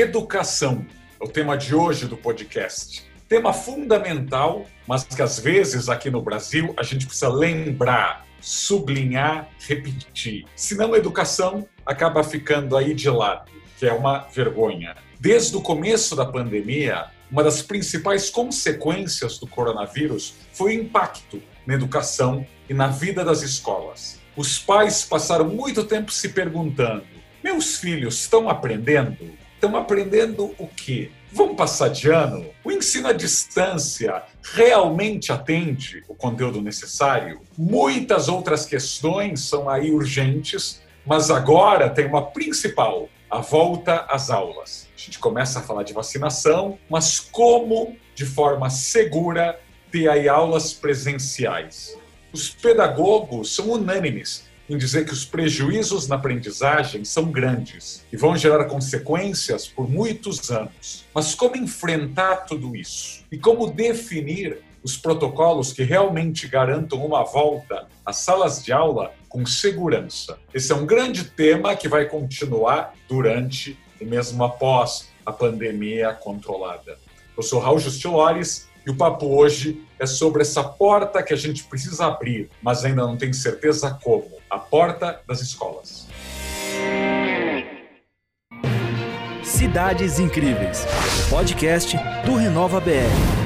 Educação é o tema de hoje do podcast. Tema fundamental, mas que às vezes aqui no Brasil a gente precisa lembrar, sublinhar, repetir. Senão a educação acaba ficando aí de lado, que é uma vergonha. Desde o começo da pandemia, uma das principais consequências do coronavírus foi o impacto na educação e na vida das escolas. Os pais passaram muito tempo se perguntando: meus filhos estão aprendendo? Estão aprendendo o quê? Vão passar de ano? O ensino à distância realmente atende o conteúdo necessário? Muitas outras questões são aí urgentes, mas agora tem uma principal: a volta às aulas. A gente começa a falar de vacinação, mas como, de forma segura, ter aí aulas presenciais? Os pedagogos são unânimes em dizer que os prejuízos na aprendizagem são grandes e vão gerar consequências por muitos anos. Mas como enfrentar tudo isso? E como definir os protocolos que realmente garantam uma volta às salas de aula com segurança? Esse é um grande tema que vai continuar durante e mesmo após a pandemia controlada. Eu sou Raul Justilores e o papo hoje é sobre essa porta que a gente precisa abrir, mas ainda não tem certeza como a porta das escolas. Cidades Incríveis podcast do Renova BR.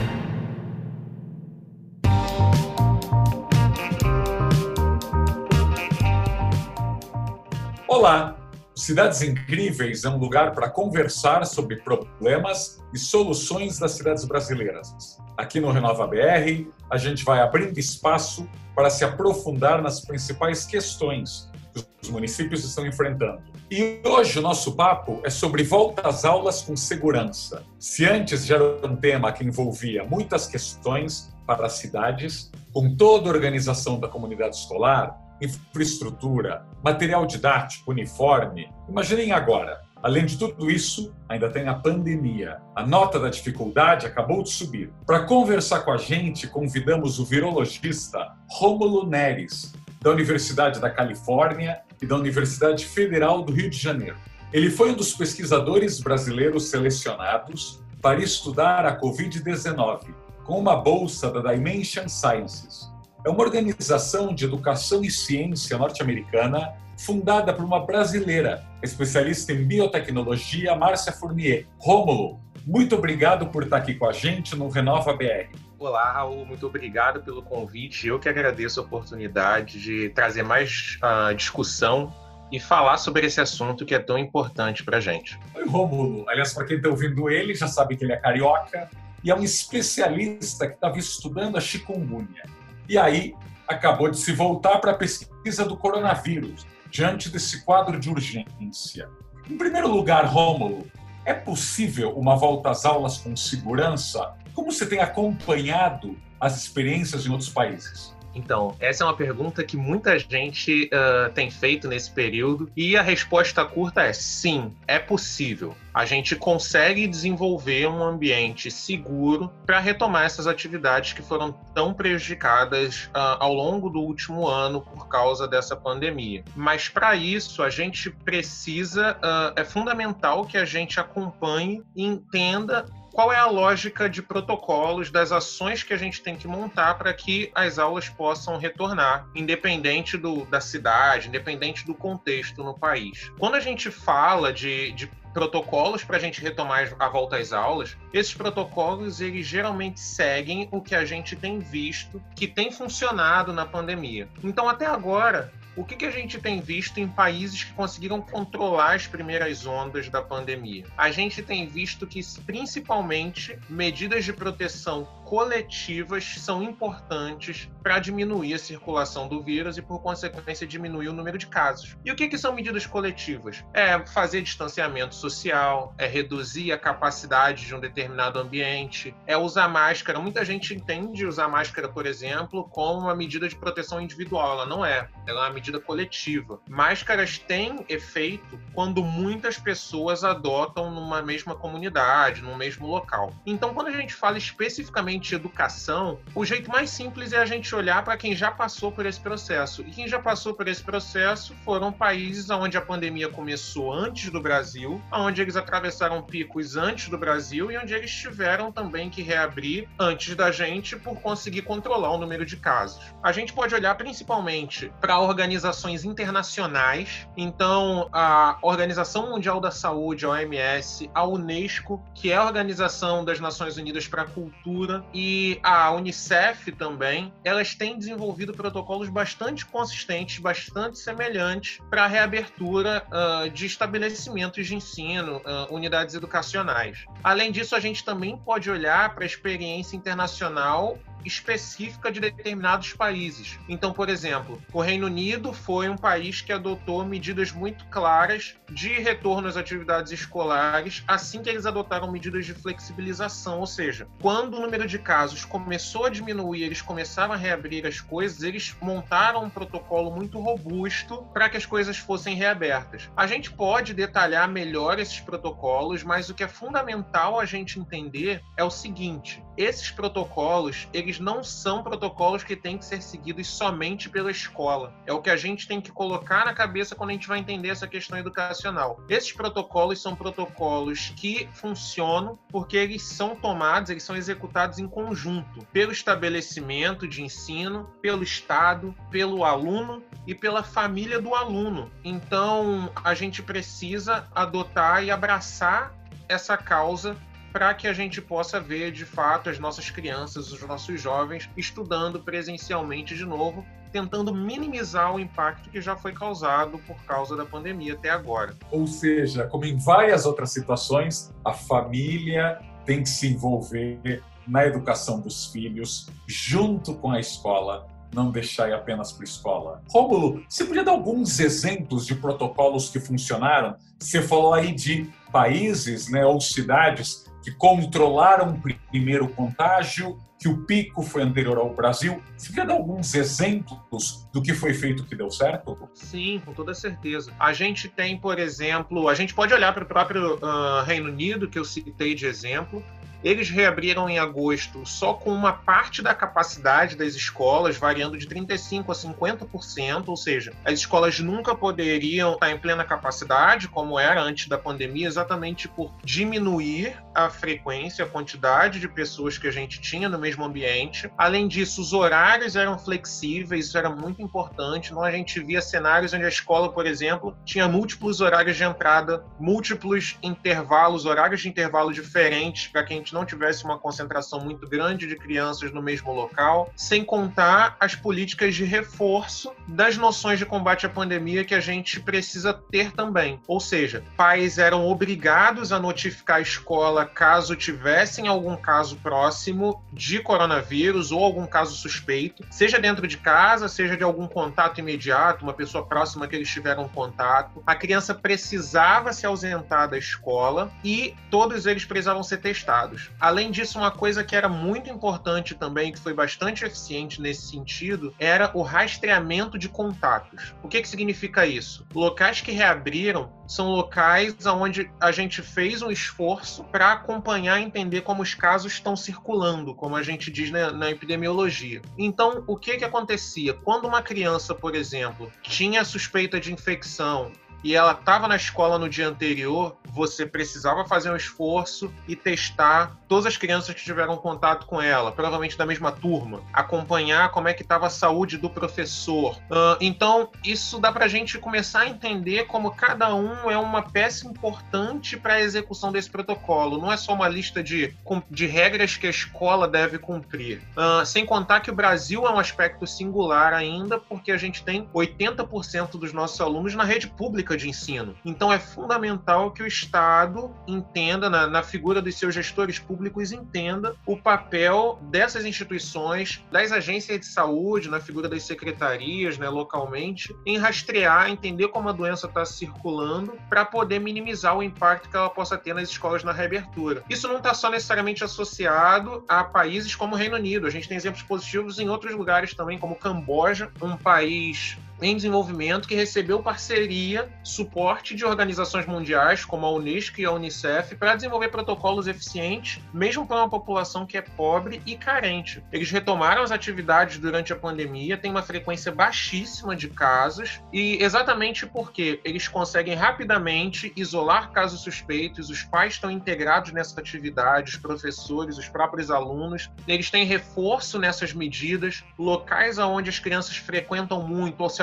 Olá! Cidades Incríveis é um lugar para conversar sobre problemas e soluções das cidades brasileiras. Aqui no Renova BR, a gente vai abrindo espaço para se aprofundar nas principais questões que os municípios estão enfrentando. E hoje o nosso papo é sobre volta às aulas com segurança. Se antes já era um tema que envolvia muitas questões para as cidades, com toda a organização da comunidade escolar, infraestrutura, material didático, uniforme. Imaginem agora, além de tudo isso, ainda tem a pandemia. A nota da dificuldade acabou de subir. Para conversar com a gente, convidamos o virologista Rômulo Neres, da Universidade da Califórnia e da Universidade Federal do Rio de Janeiro. Ele foi um dos pesquisadores brasileiros selecionados para estudar a Covid-19 com uma bolsa da Dimension Sciences, é uma organização de educação e ciência norte-americana fundada por uma brasileira, especialista em biotecnologia, Márcia Fournier. Rômulo, muito obrigado por estar aqui com a gente no Renova BR. Olá, Raul, muito obrigado pelo convite. Eu que agradeço a oportunidade de trazer mais uh, discussão e falar sobre esse assunto que é tão importante para a gente. Oi, Rômulo. Aliás, para quem está ouvindo ele, já sabe que ele é carioca e é um especialista que estava estudando a chikungunya. E aí acabou de se voltar para a pesquisa do coronavírus, diante desse quadro de urgência. Em primeiro lugar, Rômulo, é possível uma volta às aulas com segurança? Como você tem acompanhado as experiências em outros países? Então, essa é uma pergunta que muita gente uh, tem feito nesse período e a resposta curta é sim, é possível. A gente consegue desenvolver um ambiente seguro para retomar essas atividades que foram tão prejudicadas uh, ao longo do último ano por causa dessa pandemia. Mas para isso, a gente precisa, uh, é fundamental que a gente acompanhe e entenda qual é a lógica de protocolos das ações que a gente tem que montar para que as aulas possam retornar, independente do, da cidade, independente do contexto no país. Quando a gente fala de, de protocolos para a gente retomar a volta às aulas, esses protocolos eles geralmente seguem o que a gente tem visto que tem funcionado na pandemia. Então, até agora, o que, que a gente tem visto em países que conseguiram controlar as primeiras ondas da pandemia? A gente tem visto que, principalmente, medidas de proteção coletivas são importantes para diminuir a circulação do vírus e, por consequência, diminuir o número de casos. E o que, que são medidas coletivas? É fazer distanciamento social, é reduzir a capacidade de um determinado ambiente, é usar máscara. Muita gente entende usar máscara, por exemplo, como uma medida de proteção individual. Ela não é. Ela é uma medida coletiva. Máscaras têm efeito quando muitas pessoas adotam numa mesma comunidade, num mesmo local. Então, quando a gente fala especificamente necessariamente educação, o jeito mais simples é a gente olhar para quem já passou por esse processo. E quem já passou por esse processo foram países onde a pandemia começou antes do Brasil, onde eles atravessaram picos antes do Brasil e onde eles tiveram também que reabrir antes da gente por conseguir controlar o número de casos. A gente pode olhar principalmente para organizações internacionais, então a Organização Mundial da Saúde, a OMS, a Unesco, que é a Organização das Nações Unidas para a Cultura, e a Unicef também, elas têm desenvolvido protocolos bastante consistentes, bastante semelhantes para a reabertura uh, de estabelecimentos de ensino, uh, unidades educacionais. Além disso, a gente também pode olhar para a experiência internacional específica de determinados países. Então, por exemplo, o Reino Unido foi um país que adotou medidas muito claras de retorno às atividades escolares assim que eles adotaram medidas de flexibilização, ou seja, quando o número de casos começou a diminuir, eles começaram a reabrir as coisas, eles montaram um protocolo muito robusto para que as coisas fossem reabertas. A gente pode detalhar melhor esses protocolos, mas o que é fundamental a gente entender é o seguinte: esses protocolos, eles não são protocolos que têm que ser seguidos somente pela escola. É o que a gente tem que colocar na cabeça quando a gente vai entender essa questão educacional. Esses protocolos são protocolos que funcionam porque eles são tomados, eles são executados em conjunto pelo estabelecimento de ensino, pelo Estado, pelo aluno e pela família do aluno. Então, a gente precisa adotar e abraçar essa causa para que a gente possa ver de fato as nossas crianças, os nossos jovens estudando presencialmente de novo, tentando minimizar o impacto que já foi causado por causa da pandemia até agora. Ou seja, como em várias outras situações, a família tem que se envolver na educação dos filhos junto com a escola, não deixar apenas para a escola. Rômulo, você podia dar alguns exemplos de protocolos que funcionaram? Você falou aí de países né, ou cidades que controlaram o primeiro contágio, que o pico foi anterior ao Brasil. Você quer dar alguns exemplos do que foi feito que deu certo? Sim, com toda certeza. A gente tem, por exemplo, a gente pode olhar para o próprio uh, Reino Unido, que eu citei de exemplo, eles reabriram em agosto só com uma parte da capacidade das escolas, variando de 35% a 50%, ou seja, as escolas nunca poderiam estar em plena capacidade, como era antes da pandemia, exatamente por diminuir a frequência, a quantidade de pessoas que a gente tinha no mesmo ambiente. Além disso, os horários eram flexíveis, isso era muito importante. Então, a gente via cenários onde a escola, por exemplo, tinha múltiplos horários de entrada, múltiplos intervalos, horários de intervalo diferentes para que a gente não tivesse uma concentração muito grande de crianças no mesmo local, sem contar as políticas de reforço das noções de combate à pandemia que a gente precisa ter também. Ou seja, pais eram obrigados a notificar a escola caso tivessem algum caso próximo de coronavírus ou algum caso suspeito, seja dentro de casa, seja de algum contato imediato, uma pessoa próxima que eles tiveram contato. A criança precisava se ausentar da escola e todos eles precisavam ser testados. Além disso, uma coisa que era muito importante também, que foi bastante eficiente nesse sentido, era o rastreamento de contatos. O que, que significa isso? Locais que reabriram são locais onde a gente fez um esforço para acompanhar e entender como os casos estão circulando, como a gente diz na, na epidemiologia. Então, o que, que acontecia? Quando uma criança, por exemplo, tinha suspeita de infecção e ela estava na escola no dia anterior, você precisava fazer um esforço e testar todas as crianças que tiveram contato com ela, provavelmente da mesma turma, acompanhar como é que estava a saúde do professor. Uh, então, isso dá para a gente começar a entender como cada um é uma peça importante para a execução desse protocolo. Não é só uma lista de, de regras que a escola deve cumprir. Uh, sem contar que o Brasil é um aspecto singular ainda, porque a gente tem 80% dos nossos alunos na rede pública de ensino. Então é fundamental que o Estado entenda, na, na figura dos seus gestores públicos, entenda o papel dessas instituições, das agências de saúde, na figura das secretarias, né, localmente, em rastrear, entender como a doença está circulando, para poder minimizar o impacto que ela possa ter nas escolas na reabertura. Isso não está só necessariamente associado a países como o Reino Unido. A gente tem exemplos positivos em outros lugares também, como Camboja, um país em desenvolvimento que recebeu parceria, suporte de organizações mundiais como a Unesco e a Unicef para desenvolver protocolos eficientes, mesmo para uma população que é pobre e carente. Eles retomaram as atividades durante a pandemia, tem uma frequência baixíssima de casos e exatamente porque eles conseguem rapidamente isolar casos suspeitos, os pais estão integrados nessa atividade, os professores, os próprios alunos, eles têm reforço nessas medidas, locais onde as crianças frequentam muito ou se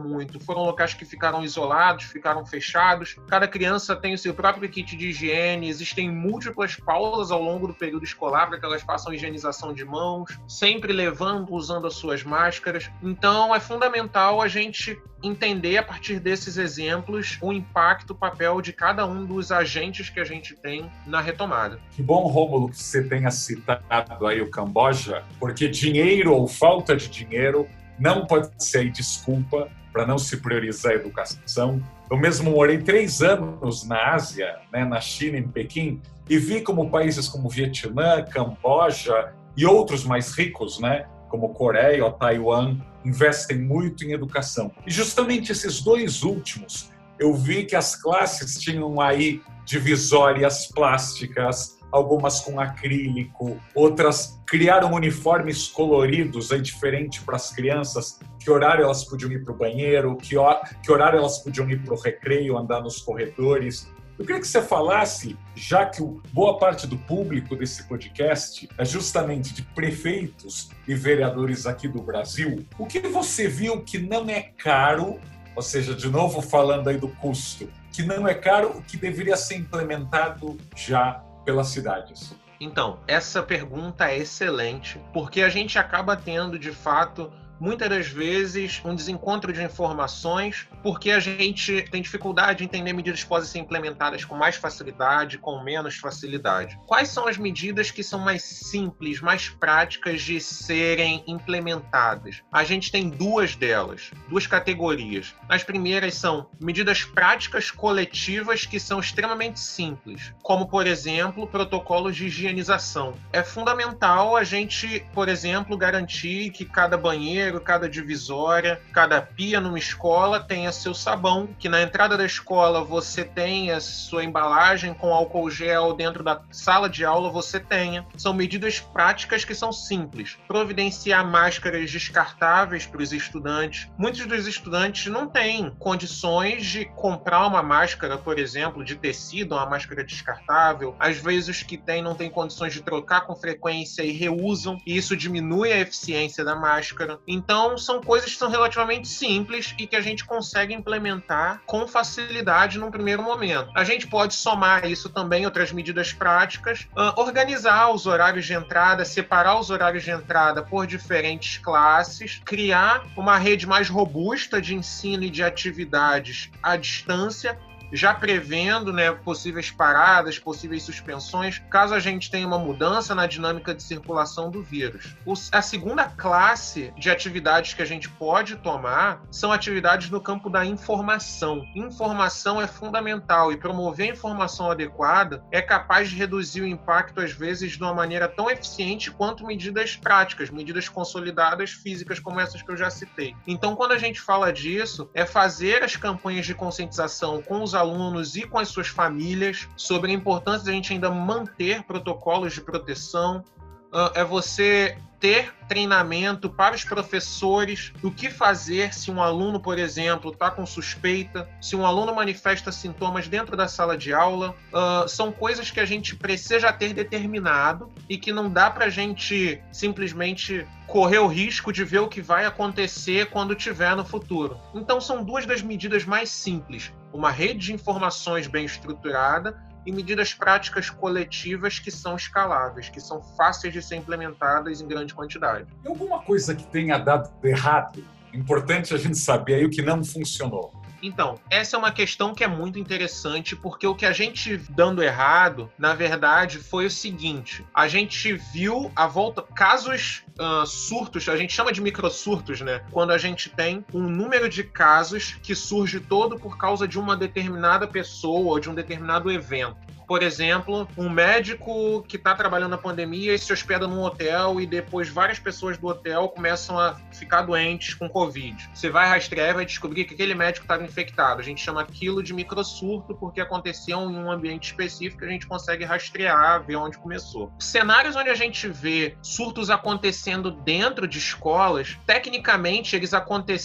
muito, foram locais que ficaram isolados, ficaram fechados, cada criança tem o seu próprio kit de higiene, existem múltiplas pausas ao longo do período escolar para que elas façam higienização de mãos, sempre levando, usando as suas máscaras. Então é fundamental a gente entender a partir desses exemplos o impacto, o papel de cada um dos agentes que a gente tem na retomada. Que bom, Rômulo, que você tenha citado aí o Camboja, porque dinheiro ou falta de dinheiro não pode ser desculpa para não se priorizar a educação. Eu mesmo morei três anos na Ásia, né, na China, em Pequim, e vi como países como Vietnã, Camboja e outros mais ricos, né, como Coreia ou Taiwan, investem muito em educação. E justamente esses dois últimos, eu vi que as classes tinham aí divisórias plásticas, algumas com acrílico, outras criaram uniformes coloridos aí diferente para as crianças, que horário elas podiam ir para o banheiro, que, que horário elas podiam ir para o recreio, andar nos corredores. Eu queria que você falasse, já que boa parte do público desse podcast é justamente de prefeitos e vereadores aqui do Brasil, o que você viu que não é caro, ou seja, de novo falando aí do custo, que não é caro, o que deveria ser implementado já pelas cidades? Então, essa pergunta é excelente, porque a gente acaba tendo, de fato, muitas das vezes um desencontro de informações, porque a gente tem dificuldade em entender medidas que podem ser implementadas com mais facilidade, com menos facilidade. Quais são as medidas que são mais simples, mais práticas de serem implementadas? A gente tem duas delas, duas categorias. As primeiras são medidas práticas coletivas que são extremamente simples, como por exemplo, protocolos de higienização. É fundamental a gente, por exemplo, garantir que cada banheiro banheiro, cada divisória, cada pia numa escola tenha seu sabão, que na entrada da escola você tenha sua embalagem com álcool gel, dentro da sala de aula você tenha. São medidas práticas que são simples. Providenciar máscaras descartáveis para os estudantes. Muitos dos estudantes não têm condições de comprar uma máscara, por exemplo, de tecido, uma máscara descartável. Às vezes os que têm não têm condições de trocar com frequência e reusam, e isso diminui a eficiência da máscara. Então, são coisas que são relativamente simples e que a gente consegue implementar com facilidade num primeiro momento. A gente pode somar isso também outras medidas práticas, uh, organizar os horários de entrada, separar os horários de entrada por diferentes classes, criar uma rede mais robusta de ensino e de atividades à distância já prevendo né, possíveis paradas, possíveis suspensões, caso a gente tenha uma mudança na dinâmica de circulação do vírus. O, a segunda classe de atividades que a gente pode tomar são atividades no campo da informação. Informação é fundamental e promover a informação adequada é capaz de reduzir o impacto, às vezes, de uma maneira tão eficiente quanto medidas práticas, medidas consolidadas físicas como essas que eu já citei. Então, quando a gente fala disso, é fazer as campanhas de conscientização com os alunos e com as suas famílias sobre a importância de a gente ainda manter protocolos de proteção. Uh, é você ter treinamento para os professores do que fazer se um aluno, por exemplo, está com suspeita, se um aluno manifesta sintomas dentro da sala de aula. Uh, são coisas que a gente precisa ter determinado e que não dá para a gente simplesmente correr o risco de ver o que vai acontecer quando tiver no futuro. Então, são duas das medidas mais simples: uma rede de informações bem estruturada e medidas práticas coletivas que são escaláveis, que são fáceis de ser implementadas em grande quantidade. Tem alguma coisa que tenha dado errado? Importante a gente saber aí o que não funcionou. Então, essa é uma questão que é muito interessante, porque o que a gente dando errado, na verdade, foi o seguinte: a gente viu a volta. Casos uh, surtos, a gente chama de microsurtos, né? Quando a gente tem um número de casos que surge todo por causa de uma determinada pessoa ou de um determinado evento. Por exemplo, um médico que está trabalhando na pandemia e se hospeda num hotel e depois várias pessoas do hotel começam a ficar doentes com Covid. Você vai rastrear e vai descobrir que aquele médico estava infectado. A gente chama aquilo de microsurto porque aconteceu em um ambiente específico a gente consegue rastrear, ver onde começou. Cenários onde a gente vê surtos acontecendo dentro de escolas, tecnicamente eles, aconte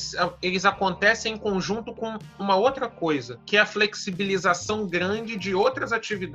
eles acontecem em conjunto com uma outra coisa, que é a flexibilização grande de outras atividades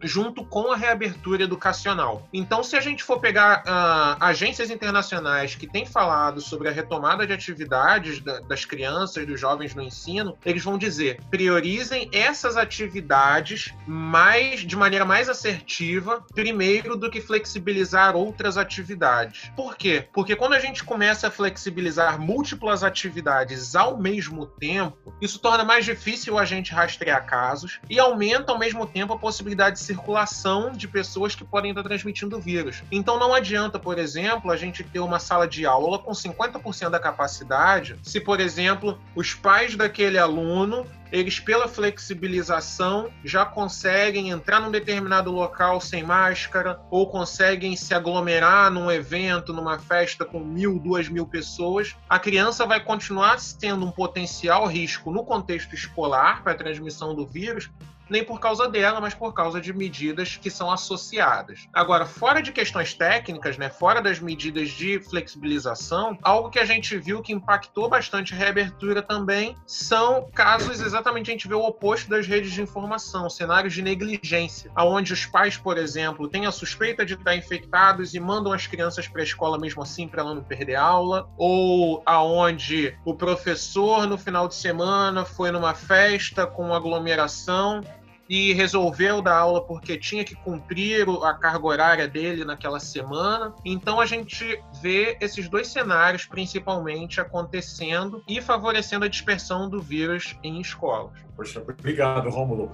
junto com a reabertura educacional. Então, se a gente for pegar uh, agências internacionais que têm falado sobre a retomada de atividades da, das crianças, dos jovens no ensino, eles vão dizer: priorizem essas atividades mais de maneira mais assertiva, primeiro do que flexibilizar outras atividades. Por quê? Porque quando a gente começa a flexibilizar múltiplas atividades ao mesmo tempo, isso torna mais difícil a gente rastrear casos e aumenta ao mesmo tempo a possibilidade de circulação de pessoas que podem estar transmitindo o vírus. Então não adianta, por exemplo, a gente ter uma sala de aula com 50% da capacidade, se, por exemplo, os pais daquele aluno eles, pela flexibilização, já conseguem entrar num determinado local sem máscara, ou conseguem se aglomerar num evento, numa festa com mil, duas mil pessoas. A criança vai continuar tendo um potencial risco no contexto escolar para a transmissão do vírus, nem por causa dela, mas por causa de medidas que são associadas. Agora, fora de questões técnicas, né, fora das medidas de flexibilização, algo que a gente viu que impactou bastante a reabertura também são casos exatamente a gente vê o oposto das redes de informação, cenários de negligência, aonde os pais, por exemplo, têm a suspeita de estar infectados e mandam as crianças para a escola mesmo assim para ela não perder aula, ou aonde o professor no final de semana foi numa festa com aglomeração e resolveu dar aula porque tinha que cumprir a carga horária dele naquela semana. Então a gente vê esses dois cenários principalmente acontecendo e favorecendo a dispersão do vírus em escolas. Poxa, obrigado, Rômulo.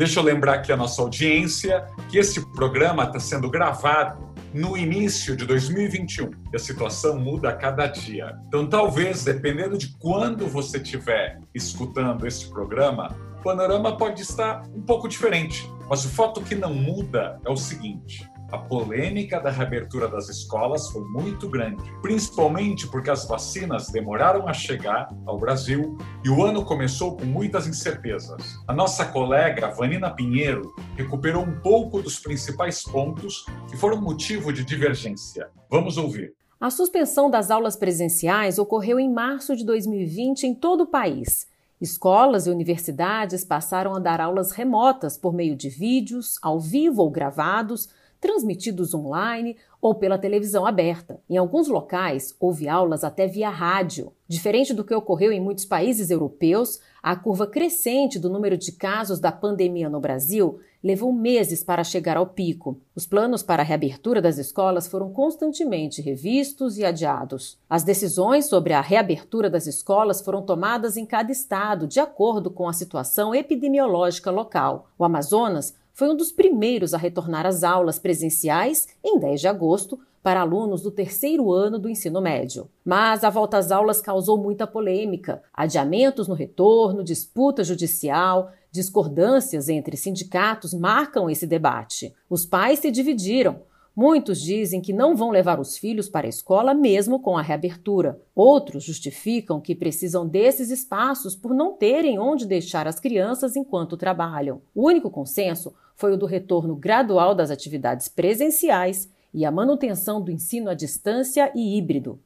Deixa eu lembrar aqui a nossa audiência que esse programa está sendo gravado no início de 2021. E a situação muda a cada dia. Então, talvez, dependendo de quando você estiver escutando esse programa, o panorama pode estar um pouco diferente. Mas o fato que não muda é o seguinte: a polêmica da reabertura das escolas foi muito grande, principalmente porque as vacinas demoraram a chegar ao Brasil e o ano começou com muitas incertezas. A nossa colega Vanina Pinheiro recuperou um pouco dos principais pontos que foram motivo de divergência. Vamos ouvir. A suspensão das aulas presenciais ocorreu em março de 2020 em todo o país. Escolas e universidades passaram a dar aulas remotas por meio de vídeos, ao vivo ou gravados, transmitidos online ou pela televisão aberta. Em alguns locais, houve aulas até via rádio. Diferente do que ocorreu em muitos países europeus, a curva crescente do número de casos da pandemia no Brasil levou meses para chegar ao pico. Os planos para a reabertura das escolas foram constantemente revistos e adiados. As decisões sobre a reabertura das escolas foram tomadas em cada estado, de acordo com a situação epidemiológica local. O Amazonas foi um dos primeiros a retornar às aulas presenciais em 10 de agosto para alunos do terceiro ano do ensino médio. Mas a volta às aulas causou muita polêmica, adiamentos no retorno, disputa judicial, discordâncias entre sindicatos marcam esse debate. Os pais se dividiram. Muitos dizem que não vão levar os filhos para a escola mesmo com a reabertura. Outros justificam que precisam desses espaços por não terem onde deixar as crianças enquanto trabalham. O único consenso foi o do retorno gradual das atividades presenciais e a manutenção do ensino à distância e híbrido.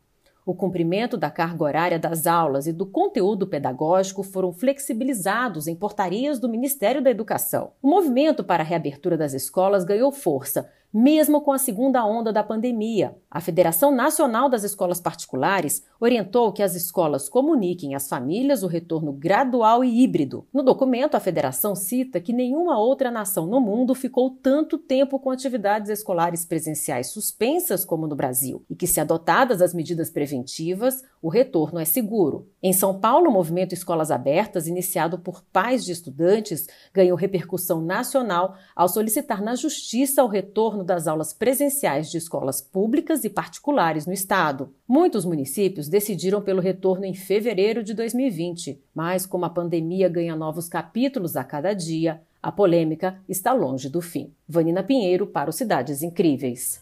O cumprimento da carga horária das aulas e do conteúdo pedagógico foram flexibilizados em portarias do Ministério da Educação. O movimento para a reabertura das escolas ganhou força, mesmo com a segunda onda da pandemia. A Federação Nacional das Escolas Particulares orientou que as escolas comuniquem às famílias o retorno gradual e híbrido. No documento, a federação cita que nenhuma outra nação no mundo ficou tanto tempo com atividades escolares presenciais suspensas como no Brasil e que, se adotadas as medidas preventivas, o retorno é seguro. Em São Paulo, o movimento Escolas Abertas, iniciado por pais de estudantes, ganhou repercussão nacional ao solicitar na Justiça o retorno das aulas presenciais de escolas públicas e particulares no estado. Muitos municípios decidiram pelo retorno em fevereiro de 2020, mas como a pandemia ganha novos capítulos a cada dia, a polêmica está longe do fim. Vanina Pinheiro para o Cidades Incríveis.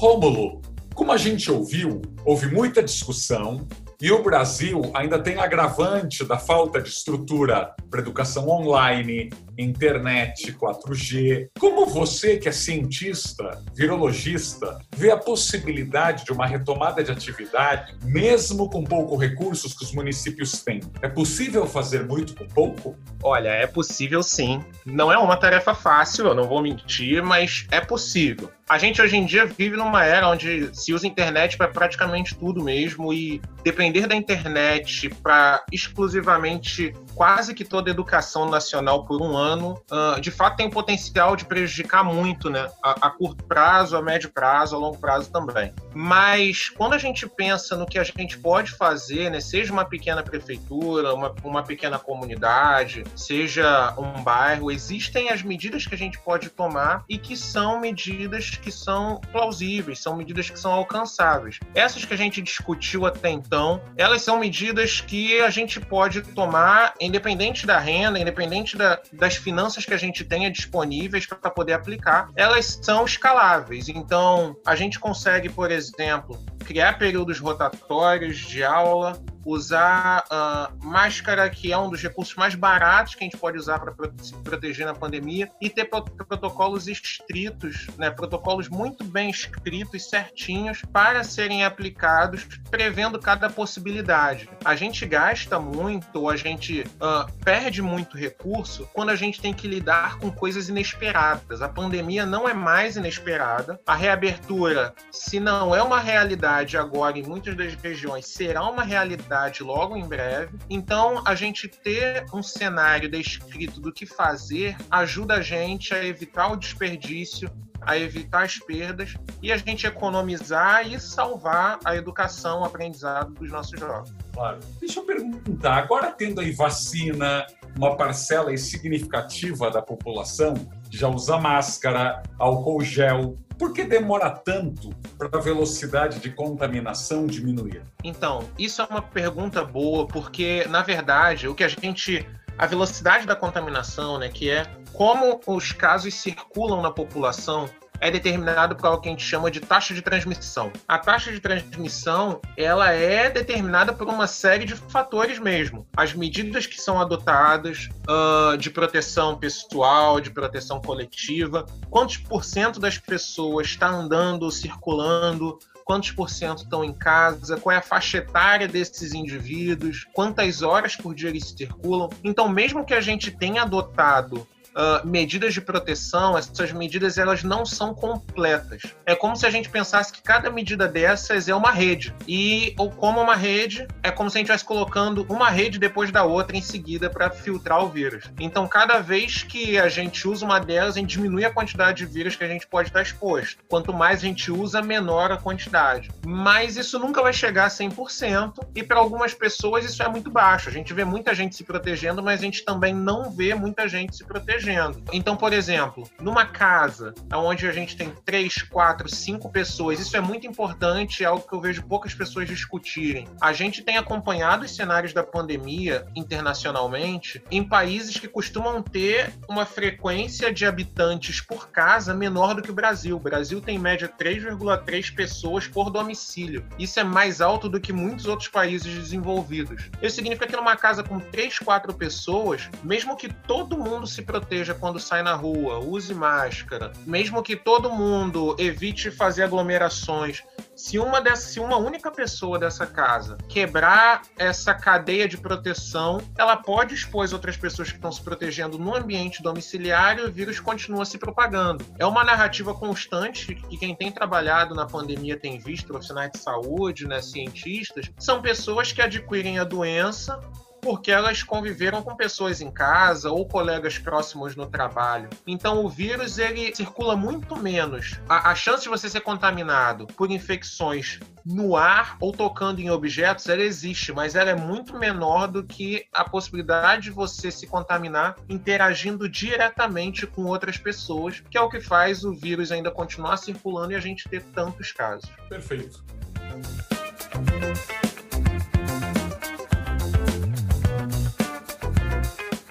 Rômulo, como a gente ouviu, houve muita discussão e o Brasil ainda tem agravante da falta de estrutura para educação online, internet, 4G. Como você, que é cientista, virologista, vê a possibilidade de uma retomada de atividade, mesmo com poucos recursos que os municípios têm? É possível fazer muito com pouco? Olha, é possível sim. Não é uma tarefa fácil, eu não vou mentir, mas é possível. A gente hoje em dia vive numa era onde se usa internet para praticamente tudo mesmo e depender da internet para exclusivamente quase que toda a educação nacional por um ano, uh, de fato tem potencial de prejudicar muito, né? A, a, curto prazo, a médio prazo, a longo prazo também. Mas quando a gente pensa no que a gente pode fazer, né? Seja uma pequena prefeitura, uma, uma pequena comunidade, seja um bairro, existem as medidas que a gente pode tomar e que são medidas que são plausíveis, são medidas que são alcançáveis. Essas que a gente discutiu até então, elas são medidas que a gente pode tomar independente da renda, independente da, das finanças que a gente tenha disponíveis para poder aplicar, elas são escaláveis. Então, a gente consegue, por exemplo, criar períodos rotatórios de aula, usar uh, máscara, que é um dos recursos mais baratos que a gente pode usar para se proteger na pandemia, e ter protocolos estritos, né, protocolos muito bem escritos, certinhos, para serem aplicados, prevendo cada possibilidade. A gente gasta muito, a gente uh, perde muito recurso quando a gente tem que lidar com coisas inesperadas. A pandemia não é mais inesperada, a reabertura, se não é uma realidade agora em muitas das regiões, será uma realidade logo em breve. Então, a gente ter um cenário descrito do que fazer ajuda a gente a evitar o desperdício, a evitar as perdas e a gente economizar e salvar a educação, o aprendizado dos nossos jovens. Claro. Deixa eu perguntar, agora tendo aí vacina, uma parcela significativa da população já usa máscara, álcool gel, por que demora tanto para a velocidade de contaminação diminuir? Então, isso é uma pergunta boa, porque, na verdade, o que a gente. A velocidade da contaminação, né, que é como os casos circulam na população, é determinado por algo que a gente chama de taxa de transmissão. A taxa de transmissão, ela é determinada por uma série de fatores mesmo. As medidas que são adotadas uh, de proteção pessoal, de proteção coletiva, quantos por cento das pessoas está andando, circulando, quantos por cento estão em casa, qual é a faixa etária desses indivíduos, quantas horas por dia eles circulam. Então, mesmo que a gente tenha adotado uh, medidas de proteção, essas medidas elas não são completas. É como se a gente pensasse que cada medida dessas é uma rede. E, ou como uma rede, é como se a gente estivesse colocando uma rede depois da outra em seguida para filtrar o vírus. Então, cada vez que a gente usa uma delas, a gente diminui a quantidade de vírus que a gente pode estar exposto. Quanto mais a gente usa, menor a quantidade. Mas isso nunca vai chegar a 100%, e para algumas pessoas isso é muito baixo. A gente vê muita gente se protegendo, mas a gente também não vê muita gente se protegendo protegendo. Então, por exemplo, numa casa onde a gente tem três, quatro, cinco pessoas, isso é muito importante, é algo que eu vejo poucas pessoas discutirem. A gente tem acompanhado os cenários da pandemia internacionalmente em países que costumam ter uma frequência de habitantes por casa menor do que o Brasil. O Brasil tem em média 3,3 pessoas por domicílio. Isso é mais alto do que muitos outros países desenvolvidos. Isso significa que numa casa com 3, 4 pessoas, mesmo que todo mundo se proteja proteja quando sai na rua, use máscara, mesmo que todo mundo evite fazer aglomerações. Se uma, dessa, se uma única pessoa dessa casa quebrar essa cadeia de proteção, ela pode expor as outras pessoas que estão se protegendo no ambiente domiciliário e o vírus continua se propagando. É uma narrativa constante que quem tem trabalhado na pandemia tem visto, profissionais de saúde, né, cientistas, são pessoas que adquirem a doença porque elas conviveram com pessoas em casa ou colegas próximos no trabalho. Então o vírus ele circula muito menos. A, a chance de você ser contaminado por infecções no ar ou tocando em objetos, ela existe, mas ela é muito menor do que a possibilidade de você se contaminar interagindo diretamente com outras pessoas, que é o que faz o vírus ainda continuar circulando e a gente ter tantos casos. Perfeito.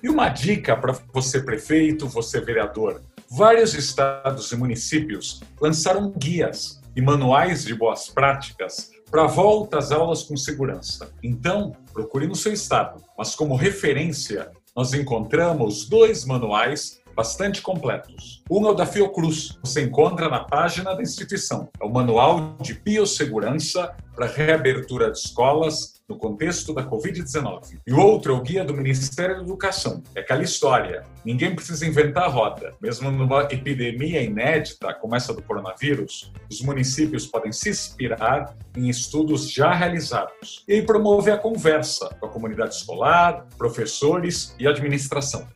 E uma dica para você, prefeito, você, vereador: vários estados e municípios lançaram guias e manuais de boas práticas para volta às aulas com segurança. Então, procure no seu estado, mas como referência, nós encontramos dois manuais bastante completos. Um é o da Fiocruz, você encontra na página da instituição. É o Manual de Biossegurança para Reabertura de Escolas no contexto da Covid-19. E o outro é o Guia do Ministério da Educação. É aquela história. Ninguém precisa inventar a roda. Mesmo numa epidemia inédita como essa do coronavírus, os municípios podem se inspirar em estudos já realizados e promover a conversa com a comunidade escolar, professores e administração.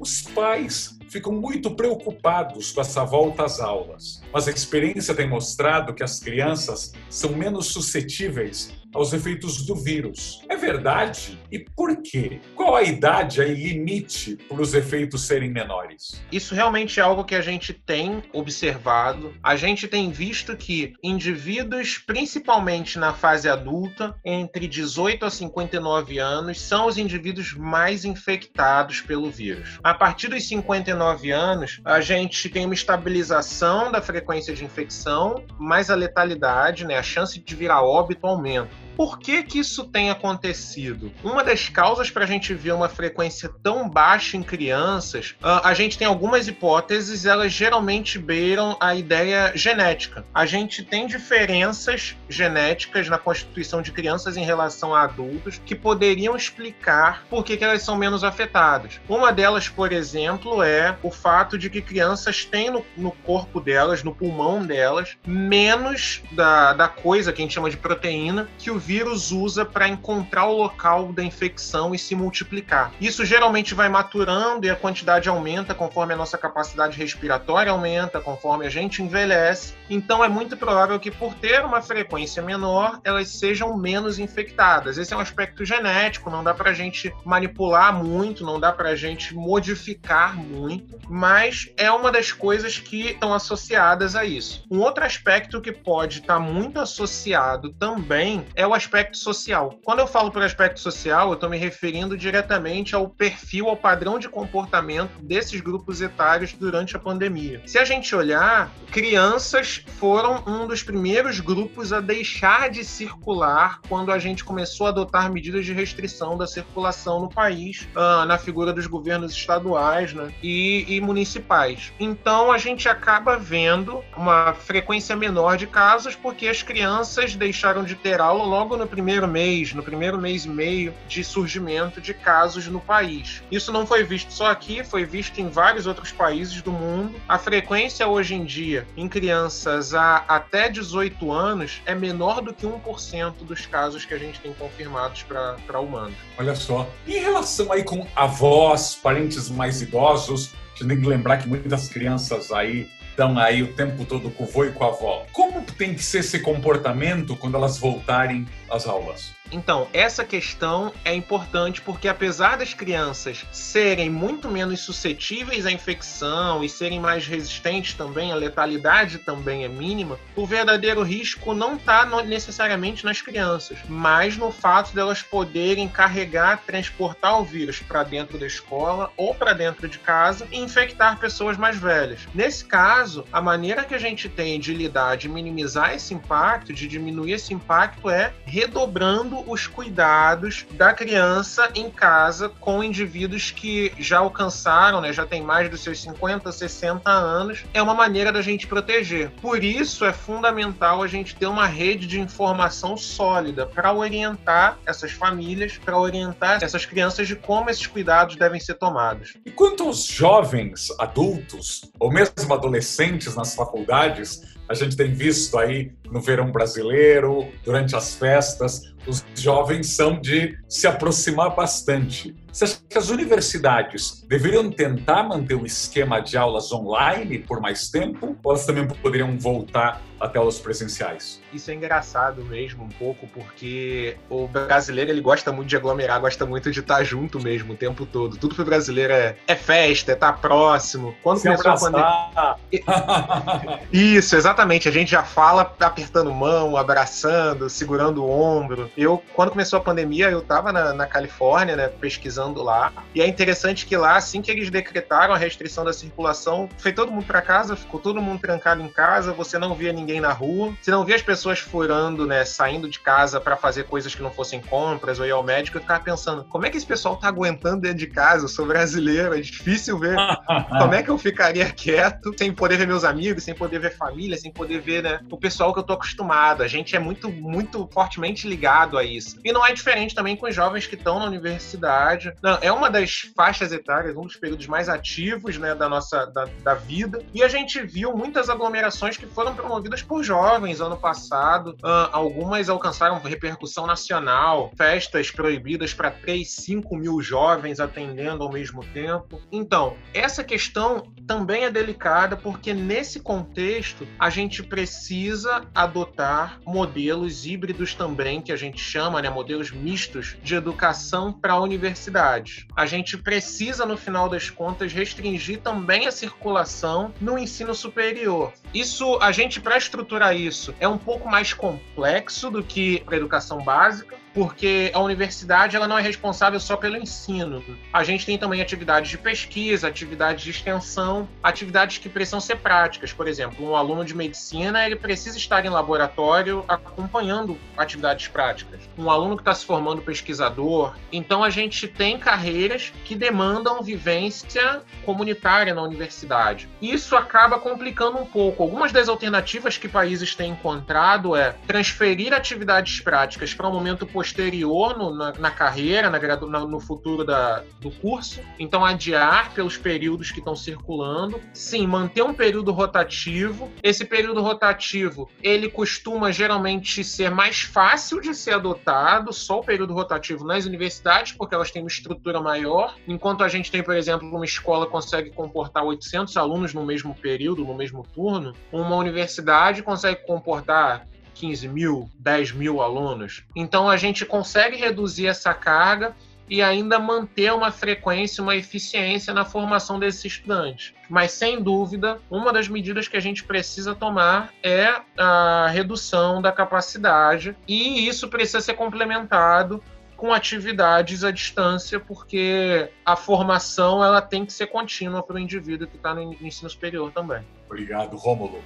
Os pais ficam muito preocupados com essa volta às aulas, mas a experiência tem mostrado que as crianças são menos suscetíveis aos efeitos do vírus. É verdade? E por quê? Qual a idade aí limite para os efeitos serem menores? Isso realmente é algo que a gente tem observado. A gente tem visto que indivíduos, principalmente na fase adulta, entre 18 a 59 anos, são os indivíduos mais infectados pelo vírus. A partir dos 59 anos, a gente tem uma estabilização da frequência de infecção, mas a letalidade, né, a chance de virar óbito aumenta. Por que, que isso tem acontecido? Uma das causas para a gente ver uma frequência tão baixa em crianças, a gente tem algumas hipóteses, elas geralmente beiram a ideia genética. A gente tem diferenças genéticas na constituição de crianças em relação a adultos que poderiam explicar por que, que elas são menos afetadas. Uma delas, por exemplo, é o fato de que crianças têm no, no corpo delas, no pulmão delas, menos da, da coisa que a gente chama de proteína que o vírus usa para encontrar o local da infecção e se multiplicar. Isso geralmente vai maturando e a quantidade aumenta conforme a nossa capacidade respiratória aumenta, conforme a gente envelhece. Então é muito provável que por ter uma frequência menor, elas sejam menos infectadas. Esse é um aspecto genético, não dá para a gente manipular muito, não dá para a gente modificar muito, mas é uma das coisas que estão associadas a isso. Um outro aspecto que pode estar tá muito associado também é o aspecto social. Quando eu falo por aspecto social, eu estou me referindo diretamente ao perfil, ao padrão de comportamento desses grupos etários durante a pandemia. Se a gente olhar, crianças foram um dos primeiros grupos a deixar de circular quando a gente começou a adotar medidas de restrição da circulação no país, uh, na figura dos governos estaduais né, e, e municipais. Então a gente acaba vendo uma frequência menor de casos porque as crianças deixaram de ter aula logo logo no primeiro mês, no primeiro mês e meio de surgimento de casos no país. Isso não foi visto só aqui, foi visto em vários outros países do mundo. A frequência hoje em dia em crianças a até 18 anos é menor do que 1% dos casos que a gente tem confirmados para humanos. Olha só. Em relação aí com avós, parentes mais idosos, a tem que lembrar que muitas crianças aí estão aí o tempo todo com o vô e com a avó. Como tem que ser esse comportamento quando elas voltarem às aulas? Então, essa questão é importante porque, apesar das crianças serem muito menos suscetíveis à infecção e serem mais resistentes também, a letalidade também é mínima, o verdadeiro risco não está necessariamente nas crianças, mas no fato delas poderem carregar, transportar o vírus para dentro da escola ou para dentro de casa e infectar pessoas mais velhas. Nesse caso, a maneira que a gente tem de lidar, de minimizar esse impacto, de diminuir esse impacto, é redobrando os cuidados da criança em casa com indivíduos que já alcançaram, né, já tem mais dos seus 50, 60 anos, é uma maneira da gente proteger. Por isso é fundamental a gente ter uma rede de informação sólida para orientar essas famílias, para orientar essas crianças de como esses cuidados devem ser tomados. E quanto aos jovens adultos, ou mesmo adolescentes nas faculdades, a gente tem visto aí no verão brasileiro, durante as festas, os jovens são de se aproximar bastante. Você acha que as universidades deveriam tentar manter o esquema de aulas online por mais tempo? Ou elas também poderiam voltar até aulas presenciais? Isso é engraçado mesmo, um pouco, porque o brasileiro ele gosta muito de aglomerar, gosta muito de estar junto mesmo o tempo todo. Tudo pro brasileiro é, é festa, é estar próximo. Quando Se começou abraçar. a pandemia. Isso, exatamente. A gente já fala apertando mão, abraçando, segurando o ombro. Eu, quando começou a pandemia, eu estava na, na, Califórnia, né, pesquisando lá. E é interessante que lá, assim que eles decretaram a restrição da circulação, foi todo mundo para casa, ficou todo mundo trancado em casa, você não via ninguém na rua, você não via as pessoas furando, né, saindo de casa para fazer coisas que não fossem compras ou ir ao médico. Eu ficava pensando, como é que esse pessoal tá aguentando dentro de casa? Eu sou brasileiro, é difícil ver como é que eu ficaria quieto sem poder ver meus amigos, sem poder ver família, sem poder ver, né, o pessoal que eu tô acostumado. A gente é muito, muito fortemente ligado a isso. E não é diferente também com os jovens que estão na universidade. Não, é uma das faixas etárias, um dos períodos mais ativos né, da nossa da, da vida. E a gente viu muitas aglomerações que foram promovidas por jovens ano passado. Uh, algumas alcançaram repercussão nacional, festas proibidas para 3, 5 mil jovens atendendo ao mesmo tempo. Então, essa questão também é delicada porque nesse contexto a gente precisa adotar modelos híbridos também, que a gente chama, né, modelos mistos de educação para universidades. A gente precisa, no final das contas, restringir também a circulação no ensino superior. Isso, a gente, para estruturar isso, é um pouco mais complexo do que a educação básica, porque a universidade ela não é responsável só pelo ensino. A gente tem também atividades de pesquisa, atividades de extensão, atividades que precisam ser práticas. Por exemplo, um aluno de medicina ele precisa estar em laboratório acompanhando atividades práticas. Um aluno que está se formando pesquisador. Então a gente tem carreiras que demandam vivência comunitária na universidade. Isso acaba complicando um pouco. Algumas das alternativas que países têm encontrado é transferir atividades práticas para um momento posterior posterior no, na, na, carreira, na, no futuro da, do curso. Então, adiar pelos períodos que estão circulando. Sim, manter um período rotativo. Esse período rotativo, ele costuma geralmente ser mais fácil de ser adotado, só o período rotativo nas universidades, porque elas têm uma estrutura maior. Enquanto a gente tem, por exemplo, uma escola que consegue comportar 800 alunos no mesmo período, no mesmo turno, uma universidade consegue comportar 15 mil, 10 mil alunos. Então a gente consegue reduzir essa carga e ainda manter uma frequência, uma eficiência na formação desses estudantes. Mas, sem dúvida, uma das medidas que a gente precisa tomar é a redução da capacidade, e isso precisa ser complementado com atividades à distância, porque a formação ela tem que ser contínua para o indivíduo que está no ensino superior também. Obrigado, Rômulo.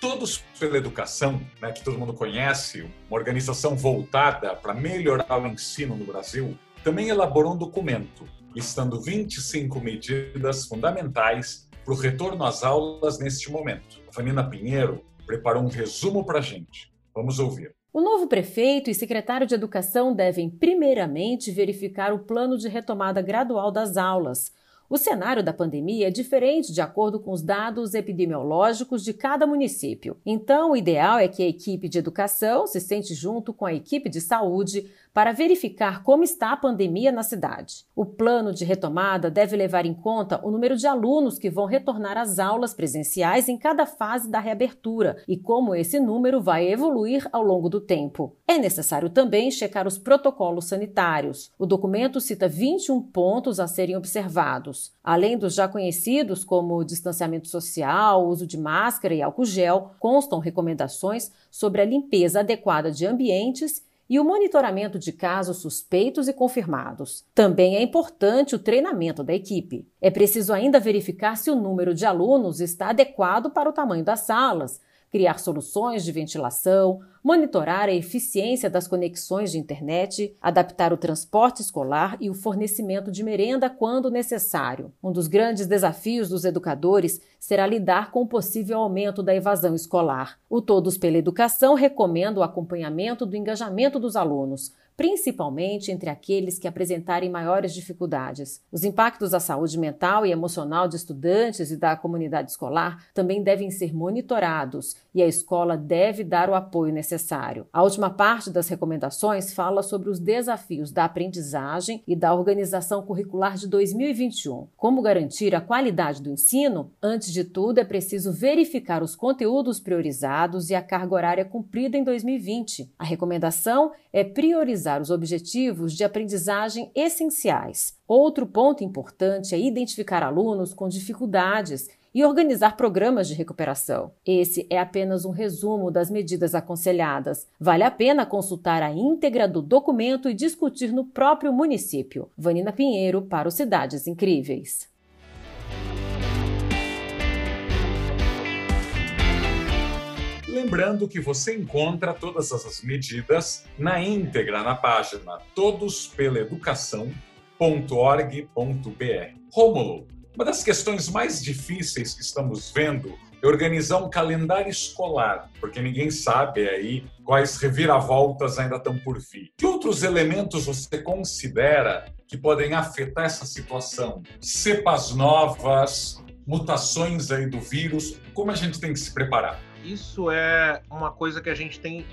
Todos pela Educação, né, que todo mundo conhece, uma organização voltada para melhorar o ensino no Brasil, também elaborou um documento listando 25 medidas fundamentais para o retorno às aulas neste momento. A Vanina Pinheiro preparou um resumo para a gente. Vamos ouvir. O novo prefeito e secretário de Educação devem, primeiramente, verificar o plano de retomada gradual das aulas o cenário da pandemia é diferente de acordo com os dados epidemiológicos de cada município. Então, o ideal é que a equipe de educação se sente junto com a equipe de saúde para verificar como está a pandemia na cidade. O plano de retomada deve levar em conta o número de alunos que vão retornar às aulas presenciais em cada fase da reabertura e como esse número vai evoluir ao longo do tempo. É necessário também checar os protocolos sanitários. O documento cita 21 pontos a serem observados. Além dos já conhecidos, como distanciamento social, uso de máscara e álcool gel, constam recomendações sobre a limpeza adequada de ambientes e o monitoramento de casos suspeitos e confirmados. Também é importante o treinamento da equipe. É preciso ainda verificar se o número de alunos está adequado para o tamanho das salas, criar soluções de ventilação, monitorar a eficiência das conexões de internet, adaptar o transporte escolar e o fornecimento de merenda quando necessário. Um dos grandes desafios dos educadores será lidar com o possível aumento da evasão escolar. O Todos pela Educação recomenda o acompanhamento do engajamento dos alunos, principalmente entre aqueles que apresentarem maiores dificuldades. Os impactos à saúde mental e emocional de estudantes e da comunidade escolar também devem ser monitorados e a escola deve dar o apoio necessário. A última parte das recomendações fala sobre os desafios da aprendizagem e da organização curricular de 2021. Como garantir a qualidade do ensino? Antes de tudo, é preciso verificar os conteúdos priorizados e a carga horária cumprida em 2020. A recomendação é priorizar priorizar os objetivos de aprendizagem essenciais. Outro ponto importante é identificar alunos com dificuldades e organizar programas de recuperação. Esse é apenas um resumo das medidas aconselhadas. Vale a pena consultar a íntegra do documento e discutir no próprio município. Vanina Pinheiro para o Cidades Incríveis. Lembrando que você encontra todas essas medidas na íntegra na página todospelaeducação.org.br. Rômulo, uma das questões mais difíceis que estamos vendo é organizar um calendário escolar, porque ninguém sabe aí quais reviravoltas ainda estão por vir. Que outros elementos você considera que podem afetar essa situação? Cepas novas, mutações aí do vírus, como a gente tem que se preparar? Isso é uma coisa que a gente tem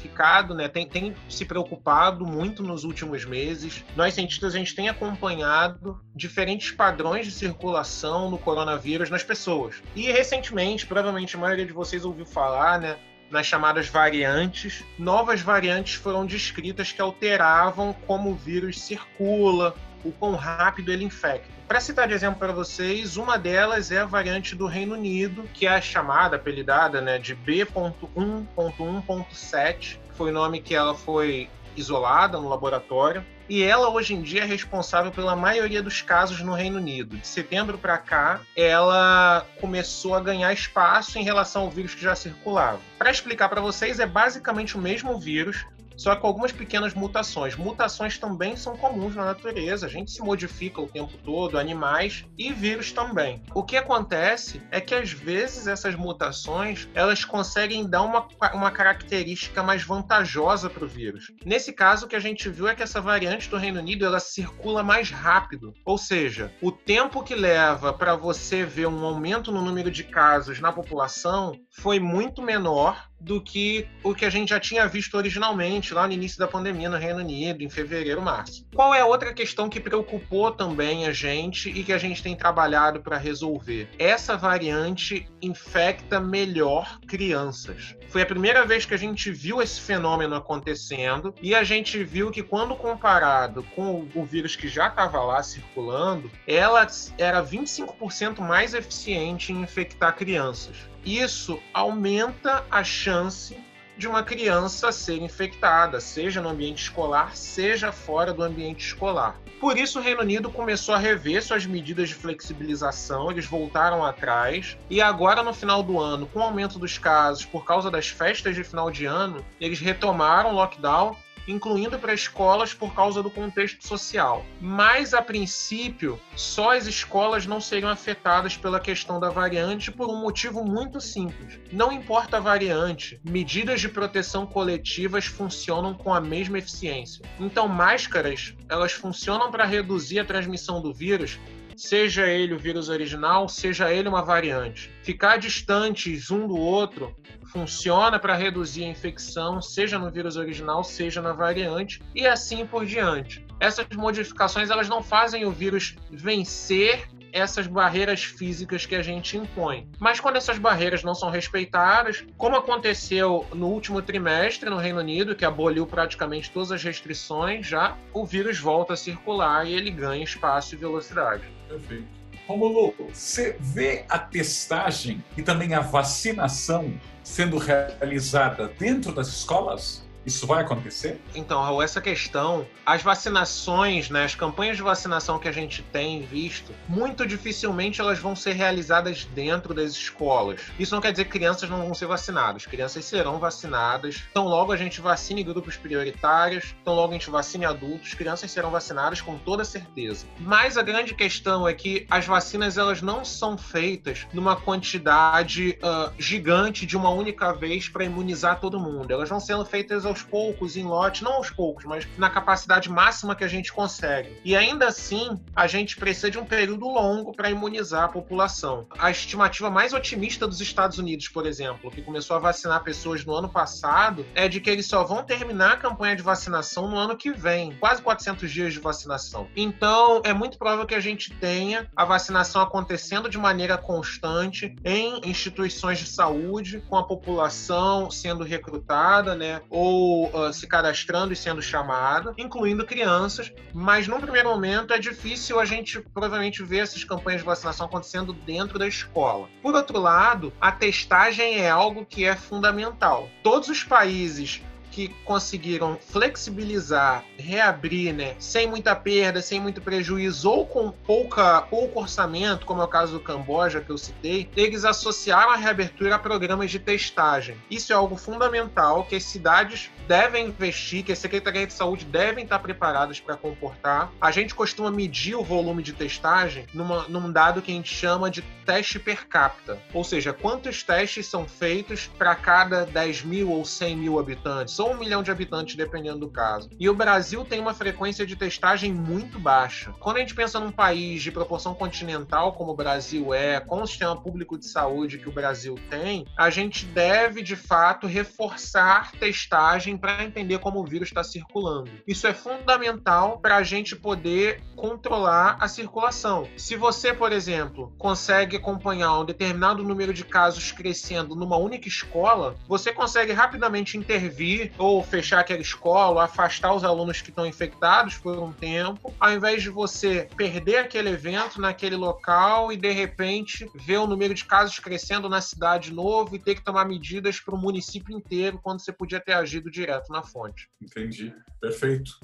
ficado, né, tem, tem se preocupado muito nos últimos meses. Nós cientistas a gente tem acompanhado diferentes padrões de circulação do coronavírus nas pessoas. E recentemente, provavelmente a maioria de vocês ouviu falar, né, nas chamadas variantes, novas variantes foram descritas que alteravam como o vírus circula, o quão rápido ele infecta. Para citar de exemplo para vocês, uma delas é a variante do Reino Unido, que é a chamada, apelidada, né, de B.1.1.7, foi o nome que ela foi isolada no laboratório. E ela hoje em dia é responsável pela maioria dos casos no Reino Unido. De setembro para cá, ela começou a ganhar espaço em relação ao vírus que já circulava. Para explicar para vocês, é basicamente o mesmo vírus, só com algumas pequenas mutações. Mutações também são comuns na natureza, a gente se modifica o tempo todo, animais e vírus também. O que acontece é que às vezes essas mutações elas conseguem dar uma, uma característica mais vantajosa para o vírus. Nesse caso, o que a gente viu é que essa variante do Reino Unido ela circula mais rápido, ou seja, o tempo que leva para você ver um aumento no número de casos na população foi muito menor do que o que a gente já tinha visto originalmente lá no início da pandemia no Reino Unido, em fevereiro, março. Qual é outra questão que preocupou também a gente e que a gente tem trabalhado para resolver? Essa variante infecta melhor crianças. Foi a primeira vez que a gente viu esse fenômeno acontecendo e a gente viu que quando comparado com o vírus que já estava lá circulando, ela era 25% mais eficiente em infectar crianças isso aumenta a chance de uma criança ser infectada, seja no ambiente escolar, seja fora do ambiente escolar. Por isso, o Reino Unido começou a rever suas medidas de flexibilização, eles voltaram atrás, e agora, no final do ano, com o aumento dos casos por causa das festas de final de ano, eles retomaram o lockdown incluindo para escolas por causa do contexto social. Mas, a princípio, só as escolas não seriam afetadas pela questão da variante por um motivo muito simples. Não importa a variante, medidas de proteção coletivas funcionam com a mesma eficiência. Então, máscaras, elas funcionam para reduzir a transmissão do vírus seja ele o vírus original, seja ele uma variante. Ficar distantes um do outro funciona para reduzir a infecção, seja no vírus original, seja na variante, e assim por diante. Essas modificações elas não fazem o vírus vencer essas barreiras físicas que a gente impõe. Mas quando essas barreiras não são respeitadas, como aconteceu no último trimestre no Reino Unido, que aboliu praticamente todas as restrições, já o vírus volta a circular e ele ganha espaço e velocidade. Perfeito. Romulo, você vê a testagem e também a vacinação sendo realizada dentro das escolas? Isso vai acontecer? Então, Raul, essa questão, as vacinações, né, as campanhas de vacinação que a gente tem visto, muito dificilmente elas vão ser realizadas dentro das escolas. Isso não quer dizer que crianças não vão ser vacinadas. Crianças serão vacinadas. Então, logo a gente vacine grupos prioritários, então logo a gente vacine adultos, crianças serão vacinadas com toda certeza. Mas a grande questão é que as vacinas elas não são feitas numa quantidade uh, gigante de uma única vez para imunizar todo mundo. Elas vão sendo feitas aos poucos, em lote, não aos poucos, mas na capacidade máxima que a gente consegue. E ainda assim, a gente precisa de um período longo para imunizar a população. A estimativa mais otimista dos Estados Unidos, por exemplo, que começou a vacinar pessoas no ano passado, é de que eles só vão terminar a campanha de vacinação no ano que vem, quase 400 dias de vacinação. Então, é muito provável que a gente tenha a vacinação acontecendo de maneira constante em instituições de saúde, com a população sendo recrutada, né, ou uh, se cadastrando e sendo chamado, incluindo crianças, mas num primeiro momento é difícil a gente provavelmente ver essas campanhas de vacinação acontecendo dentro da escola. Por outro lado, a testagem é algo que é fundamental. Todos os países que conseguiram flexibilizar, reabrir, né, sem muita perda, sem muito prejuízo ou com pouca, pouco orçamento, como é o caso do Camboja que eu citei, eles associaram a reabertura a programas de testagem. Isso é algo fundamental que as cidades devem investir, que as secretarias de saúde devem estar preparadas para comportar. A gente costuma medir o volume de testagem numa, num dado que a gente chama de teste per capita, ou seja, quantos testes são feitos para cada 10 mil ou 100 mil habitantes ou um milhão de habitantes, dependendo do caso. E o Brasil tem uma frequência de testagem muito baixa. Quando a gente pensa num país de proporção continental, como o Brasil é, com o sistema público de saúde que o Brasil tem, a gente deve, de fato, reforçar testagem para entender como o vírus está circulando. Isso é fundamental para a gente poder controlar a circulação. Se você, por exemplo, consegue acompanhar um determinado número de casos crescendo numa única escola, você consegue rapidamente intervir ou fechar aquela escola, afastar os alunos que estão infectados por um tempo, ao invés de você perder aquele evento naquele local e de repente ver o número de casos crescendo na cidade novo e ter que tomar medidas para o município inteiro quando você podia ter agido direto na fonte. Entendi. Perfeito.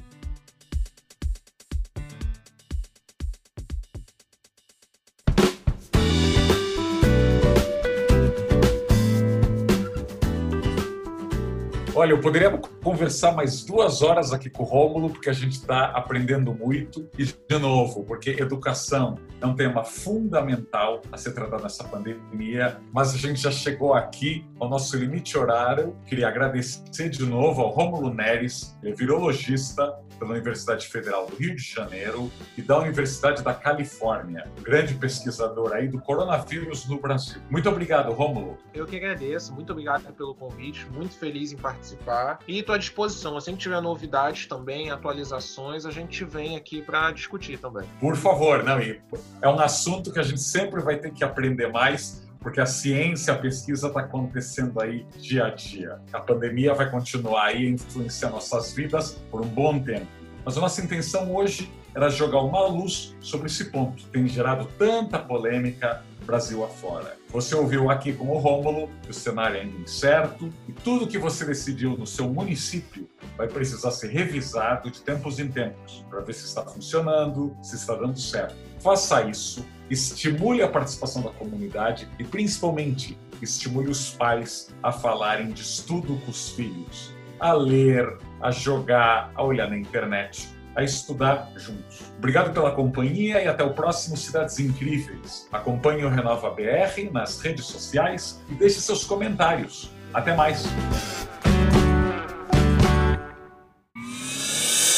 Olha, eu poderia conversar mais duas horas aqui com o Rômulo, porque a gente está aprendendo muito. E, de novo, porque educação é um tema fundamental a ser tratado nessa pandemia, mas a gente já chegou aqui ao nosso limite horário. Queria agradecer de novo ao Rômulo Neres, ele é virologista, pela Universidade Federal do Rio de Janeiro e da Universidade da Califórnia, grande pesquisador aí do coronavírus no Brasil. Muito obrigado, Rômulo. Eu que agradeço, muito obrigado pelo convite, muito feliz em participar e estou à disposição. Assim que tiver novidades também, atualizações, a gente vem aqui para discutir também. Por favor, não, é um assunto que a gente sempre vai ter que aprender mais porque a ciência, a pesquisa está acontecendo aí dia a dia. A pandemia vai continuar aí a influenciar nossas vidas por um bom tempo. Mas a nossa intenção hoje era jogar uma luz sobre esse ponto que tem gerado tanta polêmica Brasil afora. Você ouviu aqui com o Rômulo que o cenário é ainda incerto e tudo que você decidiu no seu município vai precisar ser revisado de tempos em tempos para ver se está funcionando, se está dando certo. Faça isso estimule a participação da comunidade e, principalmente, estimule os pais a falarem de estudo com os filhos, a ler, a jogar, a olhar na internet, a estudar juntos. Obrigado pela companhia e até o próximo Cidades Incríveis. Acompanhe o Renova BR nas redes sociais e deixe seus comentários. Até mais!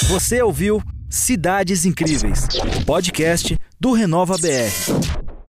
Você ouviu Cidades Incríveis, podcast do Renova BR.